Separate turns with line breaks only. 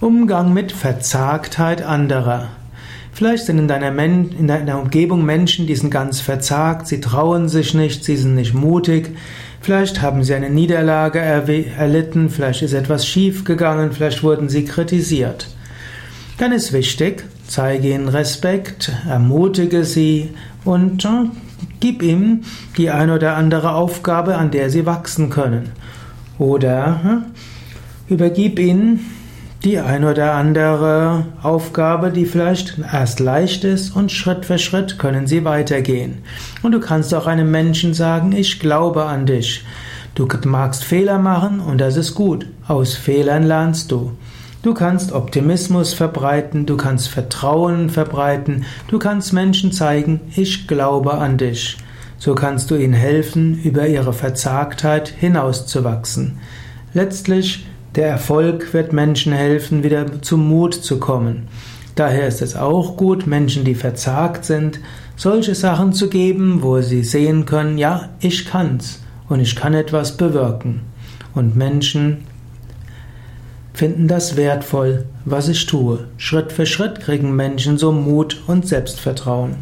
Umgang mit Verzagtheit anderer. Vielleicht sind in deiner, Men in deiner Umgebung Menschen, die sind ganz verzagt, sie trauen sich nicht, sie sind nicht mutig. Vielleicht haben sie eine Niederlage erlitten, vielleicht ist etwas schief gegangen, vielleicht wurden sie kritisiert. Dann ist wichtig, zeige ihnen Respekt, ermutige sie und äh, gib ihm die ein oder andere Aufgabe, an der sie wachsen können. Oder äh, übergib ihnen die ein oder andere Aufgabe, die vielleicht erst leicht ist und Schritt für Schritt können sie weitergehen. Und du kannst auch einem Menschen sagen, ich glaube an dich. Du magst Fehler machen und das ist gut. Aus Fehlern lernst du. Du kannst Optimismus verbreiten, du kannst Vertrauen verbreiten, du kannst Menschen zeigen, ich glaube an dich. So kannst du ihnen helfen, über ihre Verzagtheit hinauszuwachsen. Letztlich der Erfolg wird Menschen helfen, wieder zum Mut zu kommen. Daher ist es auch gut, Menschen, die verzagt sind, solche Sachen zu geben, wo sie sehen können, ja, ich kann's und ich kann etwas bewirken. Und Menschen finden das wertvoll, was ich tue. Schritt für Schritt kriegen Menschen so Mut und Selbstvertrauen.